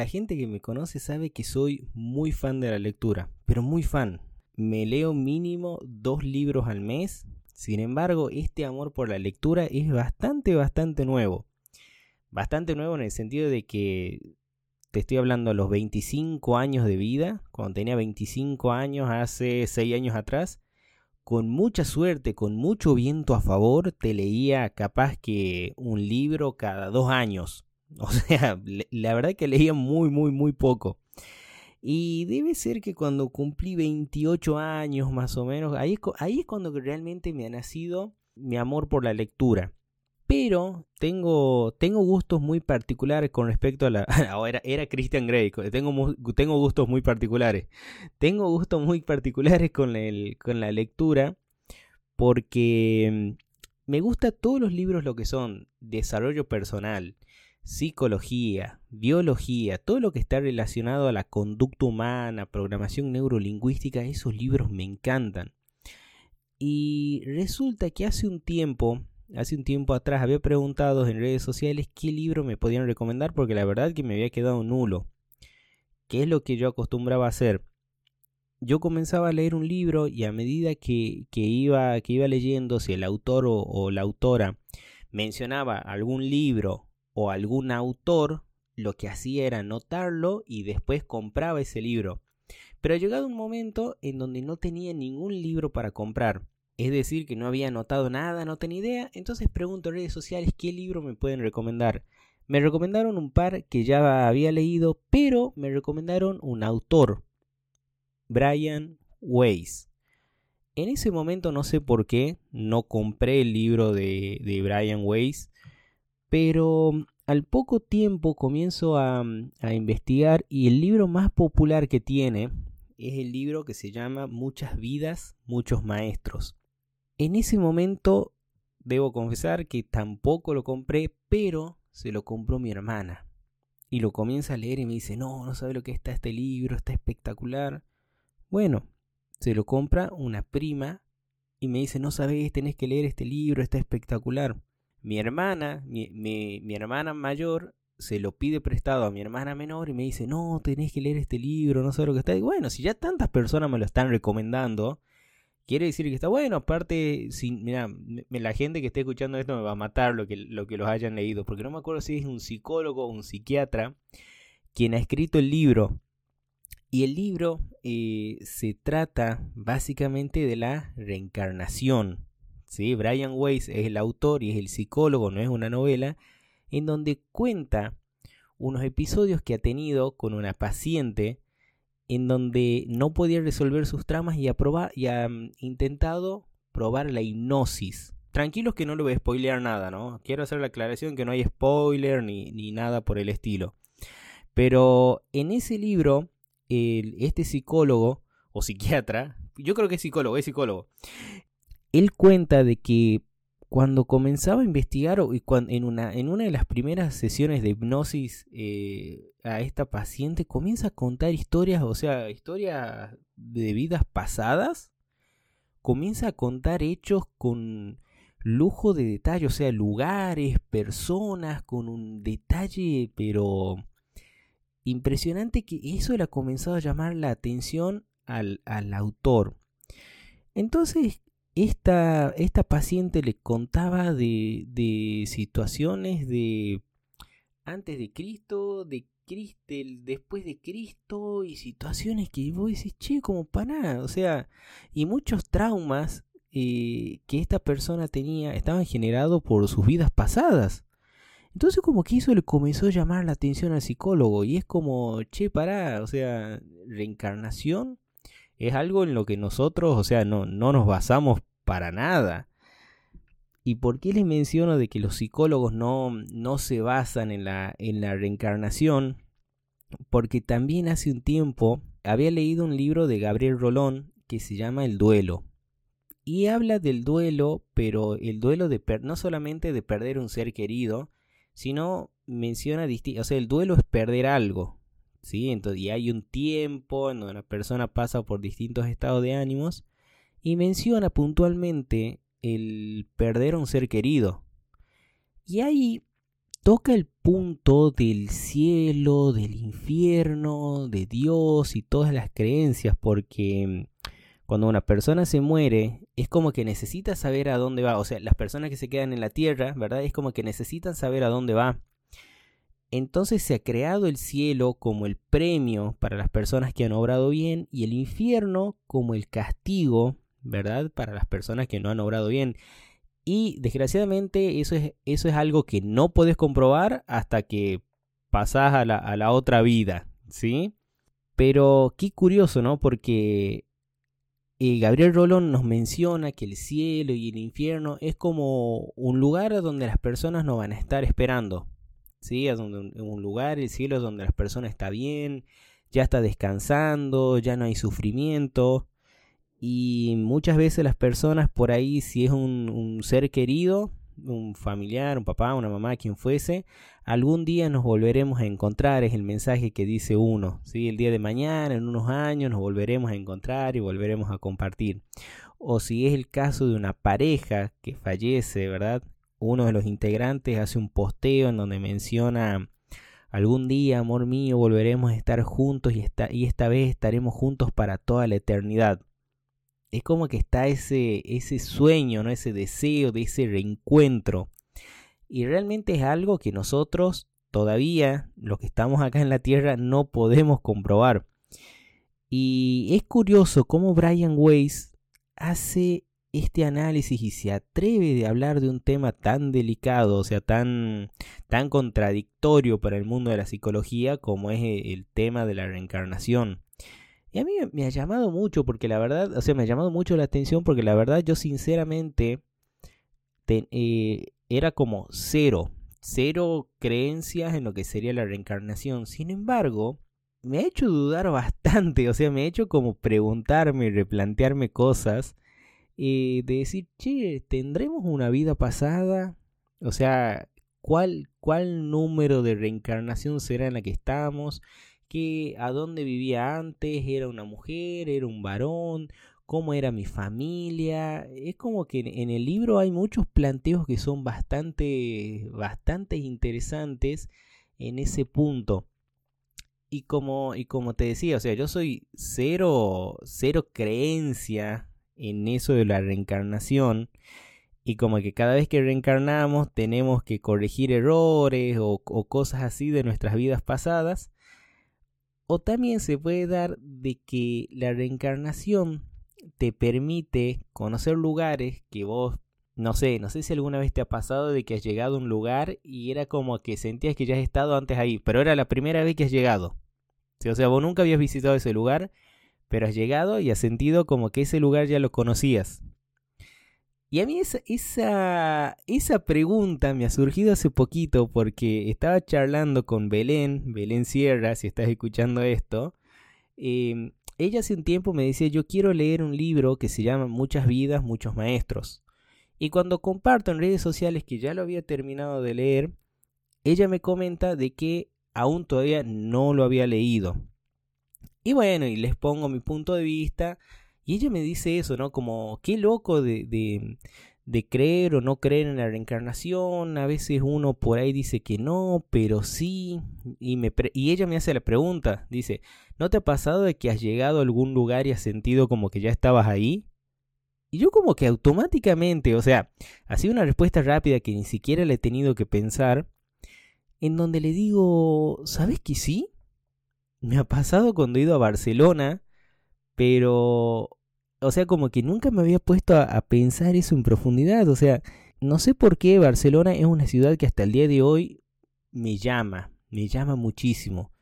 la gente que me conoce sabe que soy muy fan de la lectura, pero muy fan. Me leo mínimo dos libros al mes. Sin embargo, este amor por la lectura es bastante, bastante nuevo. Bastante nuevo en el sentido de que te estoy hablando a los 25 años de vida, cuando tenía 25 años, hace 6 años atrás, con mucha suerte, con mucho viento a favor, te leía capaz que un libro cada dos años. O sea, la verdad que leía muy, muy, muy poco. Y debe ser que cuando cumplí 28 años más o menos, ahí, ahí es cuando realmente me ha nacido mi amor por la lectura. Pero tengo, tengo gustos muy particulares con respecto a la... Ahora era, Christian Grey, tengo, tengo gustos muy particulares. Tengo gustos muy particulares con, el, con la lectura porque mm, me gusta todos los libros lo que son desarrollo personal, psicología, biología, todo lo que está relacionado a la conducta humana, programación neurolingüística, esos libros me encantan. Y resulta que hace un tiempo hace un tiempo atrás había preguntado en redes sociales qué libro me podían recomendar porque la verdad que me había quedado nulo. ¿Qué es lo que yo acostumbraba a hacer? Yo comenzaba a leer un libro y a medida que, iba, que iba leyendo, si el autor o, la autora mencionaba algún libro o algún autor, lo que hacía era anotarlo y después compraba ese libro. Pero ha llegado un momento en donde no tenía ningún libro para comprar. Es decir, que no había anotado nada, no tenía idea. Entonces pregunto en redes sociales qué libro me pueden recomendar. Me recomendaron un par que ya había leído, pero me recomendaron un autor, Brian Weiss. En ese momento no sé por qué no compré el libro de, de Brian Weiss, pero al poco tiempo comienzo a, a investigar y el libro más popular que tiene es el libro que se llama Muchas vidas, muchos maestros. En ese momento debo confesar que tampoco lo compré, pero se lo compró mi hermana. Y lo comienza a leer y me dice, no, no sabe lo que está este libro, está espectacular. Bueno, se lo compra una prima y me dice, no sabes, tenés que leer este libro, está espectacular. Mi hermana, mi, hermana mayor, se lo pide prestado a mi hermana menor y me dice, no, tenés que leer este libro, no sé lo que está. Y bueno, si ya tantas personas me lo están recomendando, quiere decir que está bueno. Aparte, mira, la gente que esté escuchando esto me va a matar lo que, lo que los hayan leído, porque no me acuerdo si es un psicólogo o un psiquiatra quien ha escrito el libro. Y el libro eh, se trata básicamente de la reencarnación. ¿Sí? Brian Weiss es el autor y es el psicólogo, no es una novela, en donde cuenta unos episodios que ha tenido con una paciente en donde no podía resolver sus tramas y ha, y ha mm, intentado probar la hipnosis. Tranquilos que no le voy a spoilear nada, ¿no? Quiero hacer la aclaración que no hay spoiler ni, ni nada por el estilo. Pero en ese libro, este psicólogo o psiquiatra, yo creo que es psicólogo, es psicólogo, él cuenta de que cuando comenzaba a investigar en, una, en una de las primeras sesiones de hipnosis eh, a esta paciente, comienza a contar historias, o sea, historias de vidas pasadas, comienza a contar hechos con lujo de detalle, o sea, lugares, personas, con un detalle, pero impresionante que eso le ha comenzado a llamar la atención al, al autor. Entonces, esta, esta paciente le contaba de, de situaciones de antes de Cristo, de después de Cristo y situaciones que vos decís, che, como para nada, o sea, y muchos traumas eh, que esta persona tenía estaban generados por sus vidas pasadas. Entonces como que eso le comenzó a llamar la atención al psicólogo y es como, che, pará, o sea, reencarnación es algo en lo que nosotros, o sea, no, no nos basamos para nada. ¿Y por qué les menciono de que los psicólogos no, no se basan en la, en la reencarnación? Porque también hace un tiempo había leído un libro de Gabriel Rolón que se llama El duelo. Y habla del duelo, pero el duelo de no solamente de perder un ser querido, sino menciona, o sea, el duelo es perder algo, ¿sí? Entonces, y hay un tiempo en donde la persona pasa por distintos estados de ánimos y menciona puntualmente el perder a un ser querido. Y ahí toca el punto del cielo, del infierno, de Dios y todas las creencias, porque cuando una persona se muere, es como que necesita saber a dónde va. O sea, las personas que se quedan en la tierra, ¿verdad? Es como que necesitan saber a dónde va. Entonces se ha creado el cielo como el premio para las personas que han obrado bien y el infierno como el castigo, ¿verdad? Para las personas que no han obrado bien. Y desgraciadamente eso es, eso es algo que no puedes comprobar hasta que pasas a la, a la otra vida, ¿sí? Pero qué curioso, ¿no? Porque eh, Gabriel Rolón nos menciona que el cielo y el infierno es como un lugar donde las personas no van a estar esperando. ¿sí? Es donde, un lugar, el cielo es donde las personas están bien, ya está descansando, ya no hay sufrimiento. Y muchas veces las personas por ahí, si es un, ser querido, un familiar, un papá, una mamá, quien fuese, algún día nos volveremos a encontrar, es el mensaje que dice uno, ¿sí? El día de mañana, en unos años, nos volveremos a encontrar y volveremos a compartir. O si es el caso de una pareja que fallece, ¿verdad? Uno de los integrantes hace un posteo en donde menciona algún día, amor mío, volveremos a estar juntos y esta, y esta vez estaremos juntos para toda la eternidad es como que está ese, ese sueño, ¿no? ese deseo de ese reencuentro. Y realmente es algo que nosotros todavía, los que estamos acá en la Tierra, no podemos comprobar. Y es curioso cómo Brian Weiss hace este análisis y se atreve de hablar de un tema tan delicado, o sea, tan, tan contradictorio para el mundo de la psicología como es el tema de la reencarnación. Y a mí me ha llamado mucho porque la verdad, o sea, me ha llamado mucho la atención porque la verdad yo sinceramente eh, era como cero, cero creencias en lo que sería la reencarnación. Sin embargo, me ha hecho dudar bastante, o sea, me ha hecho como preguntarme, replantearme cosas, de decir, che, ¿tendremos una vida pasada? O sea, ¿cuál, ¿cuál número de reencarnación será en la que estamos? Que a dónde vivía antes, era una mujer, era un varón, cómo era mi familia. Es como que en el libro hay muchos planteos que son bastante, bastante interesantes en ese punto. Y como, y como te decía, o sea, yo soy cero, cero creencia en eso de la reencarnación. Y como que cada vez que reencarnamos tenemos que corregir errores o cosas así de nuestras vidas pasadas. O también se puede dar de que la reencarnación te permite conocer lugares que vos, no sé, no sé si alguna vez te ha pasado de que has llegado a un lugar y era como que sentías que ya has estado antes ahí, pero era la primera vez que has llegado. O sea, vos nunca habías visitado ese lugar, pero has llegado y has sentido como que ese lugar ya lo conocías. Y a mí esa, esa, esa, pregunta me ha surgido hace poquito porque estaba charlando con Belén, Belén Sierra, si estás escuchando esto. Em, ella hace un tiempo me decía, yo quiero leer un libro que se llama Muchas vidas, muchos maestros. Y cuando comparto en redes sociales que ya lo había terminado de leer, ella me comenta de que aún todavía no lo había leído. Y bueno, y les pongo mi punto de vista y ella me dice eso, ¿no? Como, qué loco de, de, creer o no creer en la reencarnación. A veces uno por ahí dice que no, pero sí. Y, me y ella me hace la pregunta, dice, ¿no te ha pasado de que has llegado a algún lugar y has sentido como que ya estabas ahí? Y yo como que automáticamente, o sea, así una respuesta rápida que ni siquiera le he tenido que pensar, en donde le digo, ¿sabes que sí? Me ha pasado cuando he ido a Barcelona pero, o sea, como que nunca me había puesto a, pensar eso en profundidad. O sea, no sé por qué Barcelona es una ciudad que hasta el día de hoy me llama, me llama muchísimo.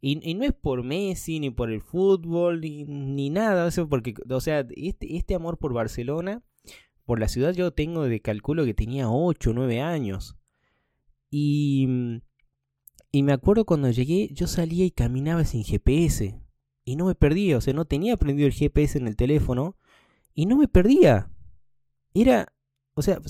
Y, no es por Messi, ni por el fútbol, ni, nada. O sea, porque, o sea, este, este amor por Barcelona, por la ciudad, yo tengo de cálculo que tenía 8 o 9 años. Y, y me acuerdo cuando llegué, yo salía y caminaba sin GPS y no me perdía, o sea, no tenía prendido el GPS en el teléfono y no me perdía. Era, o sea,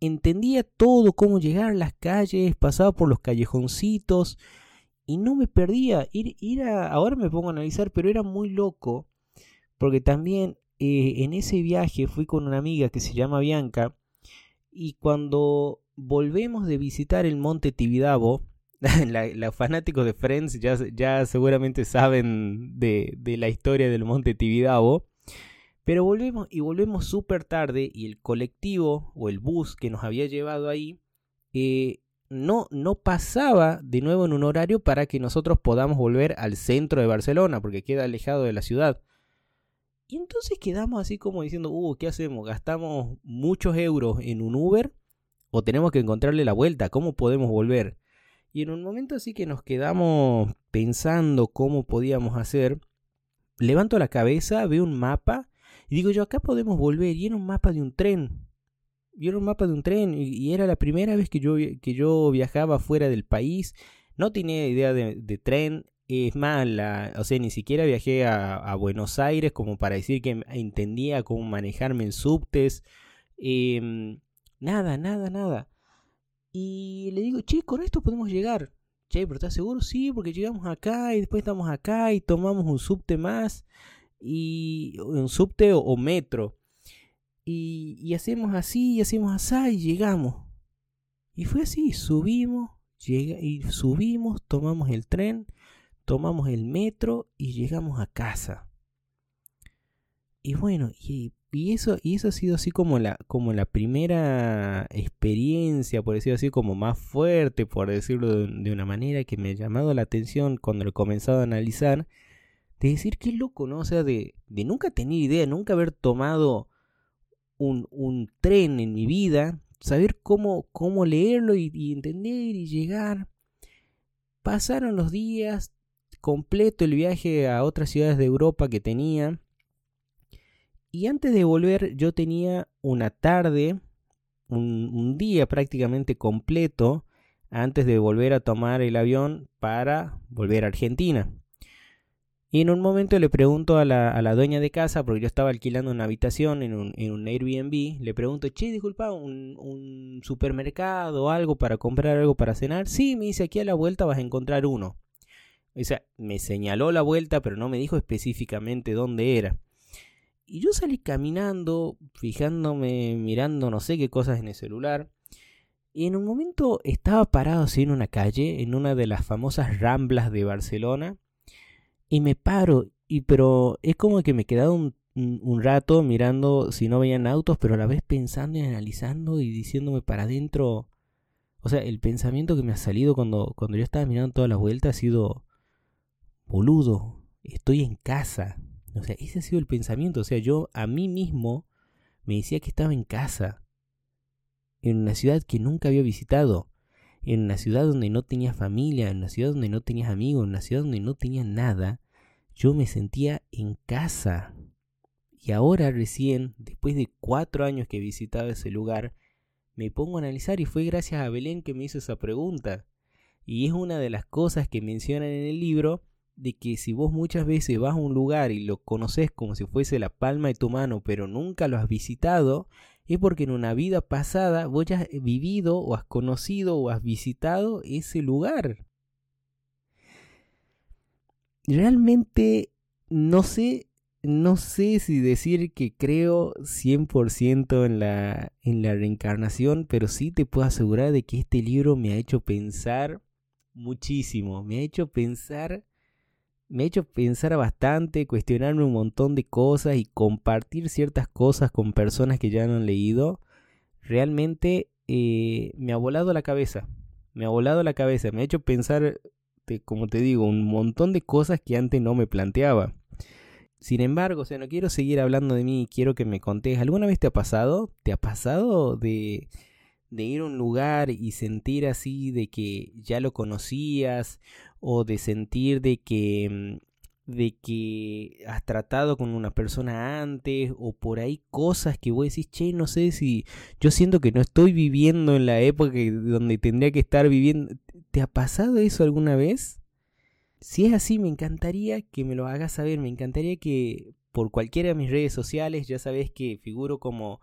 entendía todo, cómo llegar a las calles, pasaba por los callejoncitos y no me perdía. Era, ahora me pongo a analizar, pero era muy loco porque también eh, en ese viaje fui con una amiga que se llama Bianca y cuando volvemos de visitar el monte Tibidabo. Los fanáticos de Friends ya, seguramente saben de, de, la historia del monte Tibidabo. Pero volvemos y volvemos súper tarde y el colectivo o el bus que nos había llevado ahí eh, no, no pasaba de nuevo en un horario para que nosotros podamos volver al centro de Barcelona porque queda alejado de la ciudad. Y entonces quedamos así como diciendo, uh, ¿qué hacemos? ¿Gastamos muchos euros en un Uber? ¿O tenemos que encontrarle la vuelta? ¿Cómo podemos volver? Y en un momento así que nos quedamos pensando cómo podíamos hacer, levanto la cabeza, veo un mapa y digo yo, acá podemos volver. Y era un mapa de un tren. Y era un mapa de un tren y, era la primera vez que yo, que yo viajaba fuera del país. No tenía idea de, tren, es más, o sea, ni siquiera viajé a, Buenos Aires como para decir que entendía cómo manejarme en subtes. Em, nada, nada, nada. Y le digo, che, con esto podemos llegar. Che, pero ¿estás seguro? Sí, porque llegamos acá y después estamos acá y tomamos un subte más. Y un subte o, metro. Y, y, hacemos así y hacemos así y llegamos. Y fue así, subimos, llega, y subimos, tomamos el tren tomamos el metro y llegamos a casa. Y bueno, y, eso, y eso ha sido así como la, como la primera experiencia, por decirlo así, como más fuerte, por decirlo de, una manera que me ha llamado la atención cuando lo he comenzado a analizar, de decir que loco, ¿no? O sea, de, de nunca tener idea, nunca haber tomado un, un tren en mi vida, saber cómo, cómo leerlo y entender y llegar. Pasaron los días, completo el viaje a otras ciudades de Europa que tenía. Y antes de volver yo tenía una tarde, un, día prácticamente completo, antes de volver a tomar el avión para volver a Argentina. Y en un momento le pregunto a la, dueña de casa, porque yo estaba alquilando una habitación en un, en un Airbnb, le pregunto, che, disculpa, ¿un, ¿un, supermercado algo para comprar algo para cenar? Sí, me dice, aquí a la vuelta vas a encontrar uno. O sea, me señaló la vuelta, pero no me dijo específicamente dónde era. Y yo salí caminando, fijándome, mirando no sé qué cosas en el celular. Y en un momento estaba parado así en una calle, en una de las famosas ramblas de Barcelona. Y me paro, y pero es como que me he quedado un, un rato mirando si no veían autos, pero a la vez pensando y analizando y diciéndome para adentro. O sea, el pensamiento que me ha salido cuando, cuando yo estaba mirando toda la vuelta ha sido boludo, estoy en casa. O sea, ese ha sido el pensamiento. O sea, yo a mí mismo me decía que estaba en casa. En una ciudad que nunca había visitado. En una ciudad donde no tenía familia. En una ciudad donde no tenías amigos. En una ciudad donde no tenía nada. Yo me sentía en casa. Y ahora recién, después de cuatro años que he visitado ese lugar, me pongo a analizar y fue gracias a Belén que me hizo esa pregunta. Y es una de las cosas que mencionan en el libro de que si vos muchas veces vas a un lugar y lo conoces como si fuese la palma de tu mano, pero nunca lo has visitado, es porque en una vida pasada vos ya has vivido o has conocido o has visitado ese lugar. Realmente no sé, no sé si decir que creo 100% en la, en la reencarnación, pero sí te puedo asegurar de que este libro me ha hecho pensar muchísimo, me ha hecho pensar me ha hecho pensar bastante, cuestionarme un montón de cosas y compartir ciertas cosas con personas que ya no han leído, realmente eh, me ha volado la cabeza. Me ha volado la cabeza, me ha hecho pensar, como te digo, un montón de cosas que antes no me planteaba. Sin embargo, o sea, no quiero seguir hablando de mí, quiero que me contés, ¿alguna vez te ha pasado? ¿Te ha pasado de, de ir a un lugar y sentir así de que ya lo conocías o de sentir de que mm, de que has tratado con una persona antes o por ahí cosas que vos decís, che, no sé si yo siento que no estoy viviendo en la época donde tendría que estar viviendo. ¿Te ha pasado eso alguna vez? Si es así, me encantaría que me lo hagas saber, me encantaría que por cualquiera de mis redes sociales, ya sabes que figuro como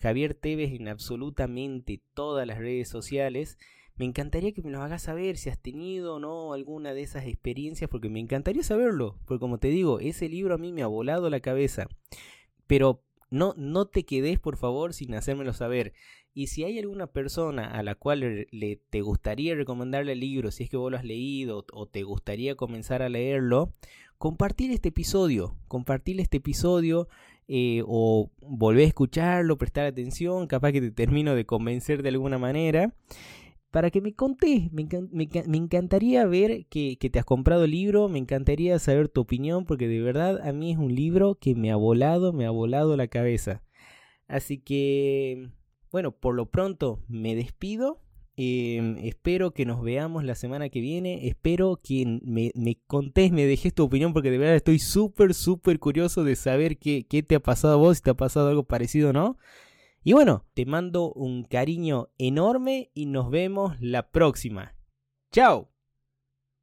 Javier Tevez en absolutamente todas las redes sociales, me encantaría que me lo hagas saber si has tenido o no alguna de esas experiencias, porque me encantaría saberlo, porque como te digo, ese libro a mí me ha volado la cabeza. Pero no, no te quedes, por favor, sin hacérmelo saber. Y si hay alguna persona a la cual le, te gustaría recomendarle el libro, si es que vos lo has leído o te gustaría comenzar a leerlo, compartir este episodio, compartir este episodio eh, o volver a escucharlo, prestar atención, capaz que te termino de convencer de alguna manera para que me contés. Me, encantaría ver que, te has comprado el libro, me encantaría saber tu opinión, porque de verdad a mí es un libro que me ha volado, me ha volado la cabeza. Así que, bueno, por lo pronto me despido. Em, espero que nos veamos la semana que viene. Espero que me, me contés, me dejes tu opinión, porque de verdad estoy súper, súper curioso de saber qué, qué te ha pasado a vos, si te ha pasado algo parecido o no. Y bueno, te mando un cariño enorme y nos vemos la próxima. ¡Chao!